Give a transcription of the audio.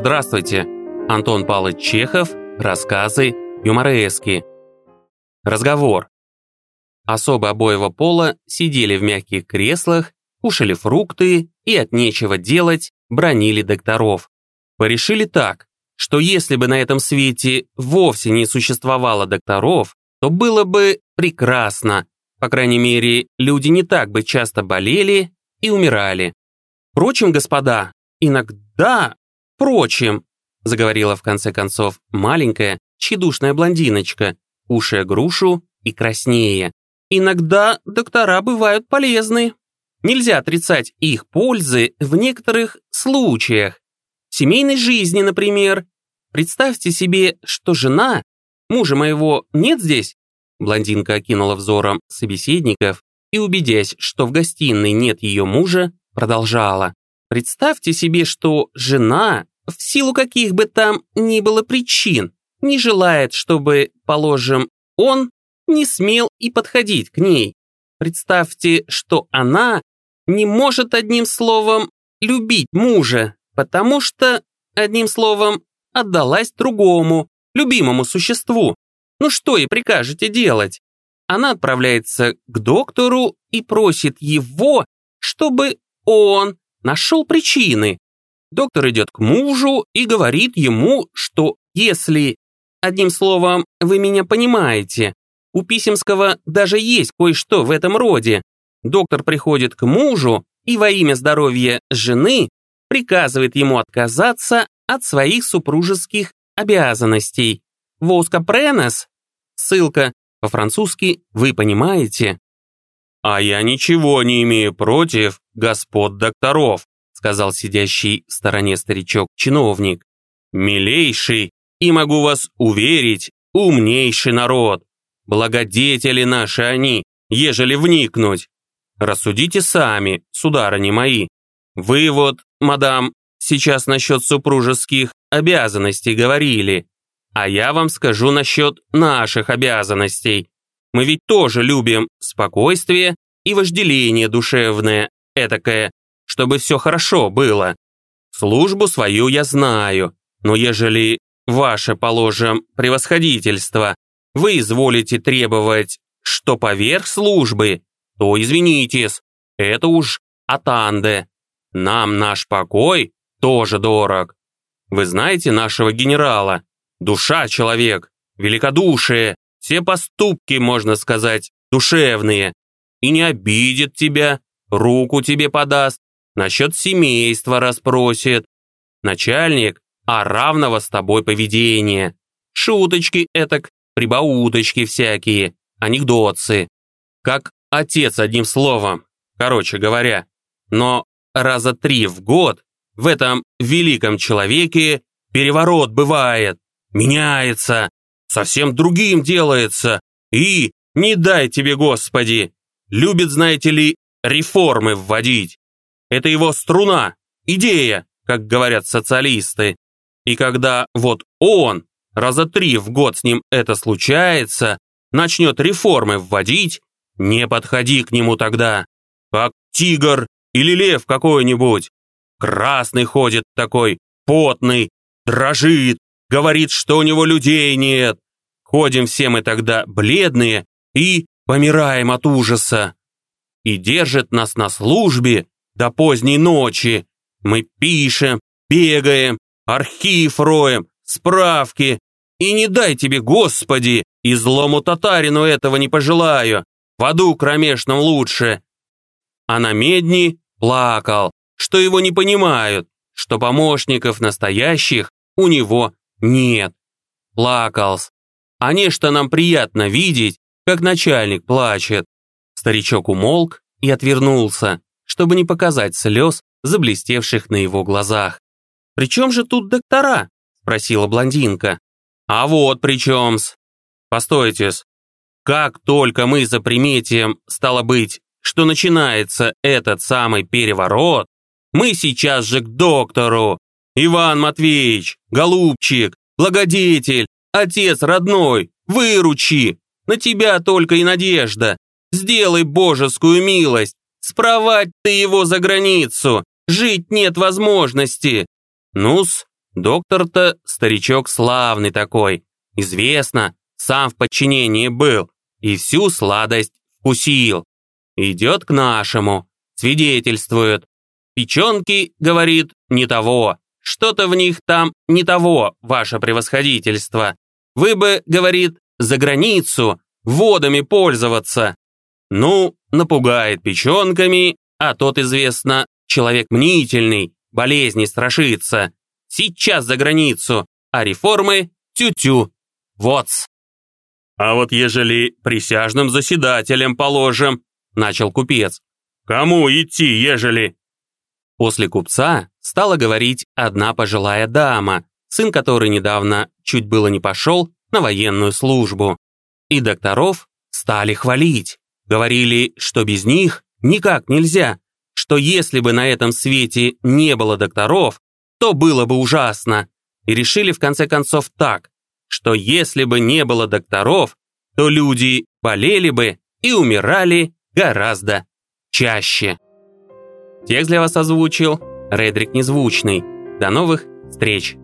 Здравствуйте. Антон Павлович Чехов. Рассказы. Юморески. Разговор. Особо обоего пола сидели в мягких креслах, кушали фрукты и от нечего делать бронили докторов. Порешили так, что если бы на этом свете вовсе не существовало докторов, то было бы прекрасно. По крайней мере, люди не так бы часто болели и умирали. Впрочем, господа, иногда, впрочем, заговорила в конце концов маленькая, тщедушная блондиночка, кушая грушу и краснее. Иногда доктора бывают полезны. Нельзя отрицать их пользы в некоторых случаях. В семейной жизни, например. Представьте себе, что жена, мужа моего нет здесь, блондинка окинула взором собеседников и, убедясь, что в гостиной нет ее мужа, продолжала. Представьте себе, что жена, в силу каких бы там ни было причин, не желает, чтобы, положим, он не смел и подходить к ней. Представьте, что она не может одним словом любить мужа, потому что, одним словом, отдалась другому, любимому существу. Ну что и прикажете делать? Она отправляется к доктору и просит его, чтобы он нашел причины. Доктор идет к мужу и говорит ему, что если, одним словом, вы меня понимаете, у Писемского даже есть кое-что в этом роде. Доктор приходит к мужу и во имя здоровья жены приказывает ему отказаться от своих супружеских обязанностей. Воска пренес, ссылка по-французски «вы понимаете». «А я ничего не имею против господ докторов», сказал сидящий в стороне старичок-чиновник. «Милейший, и могу вас уверить, умнейший народ. Благодетели наши они, ежели вникнуть. Рассудите сами, сударыни мои. Вы вот, мадам, сейчас насчет супружеских обязанностей говорили. А я вам скажу насчет наших обязанностей. Мы ведь тоже любим спокойствие и вожделение душевное, этакое, чтобы все хорошо было. Службу свою я знаю, но ежели ваше, положим, превосходительство, вы изволите требовать, что поверх службы, то извинитесь, это уж атанде. Нам наш покой тоже дорог. Вы знаете нашего генерала? Душа человек, великодушие, все поступки, можно сказать, душевные. И не обидит тебя, руку тебе подаст, насчет семейства расспросит. Начальник, а равного с тобой поведения. Шуточки этак, прибауточки всякие, анекдотцы. Как отец одним словом, короче говоря. Но раза три в год в этом великом человеке переворот бывает меняется, совсем другим делается и, не дай тебе, Господи, любит, знаете ли, реформы вводить. Это его струна, идея, как говорят социалисты. И когда вот он, раза три в год с ним это случается, начнет реформы вводить, не подходи к нему тогда, как тигр или лев какой-нибудь. Красный ходит такой, потный, дрожит, говорит, что у него людей нет. Ходим все мы тогда бледные и помираем от ужаса. И держит нас на службе до поздней ночи. Мы пишем, бегаем, архив роем, справки. И не дай тебе, Господи, и злому татарину этого не пожелаю. В аду кромешном лучше. А на медни плакал, что его не понимают, что помощников настоящих у него нет. Плакалс. А нечто нам приятно видеть, как начальник плачет. Старичок умолк и отвернулся, чтобы не показать слез, заблестевших на его глазах. «При чем же тут доктора?» – спросила блондинка. «А вот при чем-с. Постойте-с. Как только мы заприметим, стало быть, что начинается этот самый переворот, мы сейчас же к доктору, Иван Матвеевич, голубчик, благодетель, отец родной, выручи! На тебя только и надежда. Сделай божескую милость. Спровать ты его за границу. Жить нет возможности. Нус, Доктор-то старичок славный такой. Известно, сам в подчинении был и всю сладость вкусил. Идет к нашему, свидетельствует. Печенки, говорит, не того. Что-то в них там не того, ваше превосходительство. Вы бы, говорит, за границу водами пользоваться. Ну, напугает печенками, а тот, известно, человек мнительный, болезни страшится. Сейчас за границу, а реформы тю-тю. Вот. А вот ежели присяжным заседателем положим, начал купец. Кому идти, ежели? После купца стала говорить одна пожилая дама, сын которой недавно чуть было не пошел на военную службу. И докторов стали хвалить. Говорили, что без них никак нельзя, что если бы на этом свете не было докторов, то было бы ужасно. И решили в конце концов так, что если бы не было докторов, то люди болели бы и умирали гораздо чаще. Текст для вас озвучил Редрик Незвучный. До новых встреч!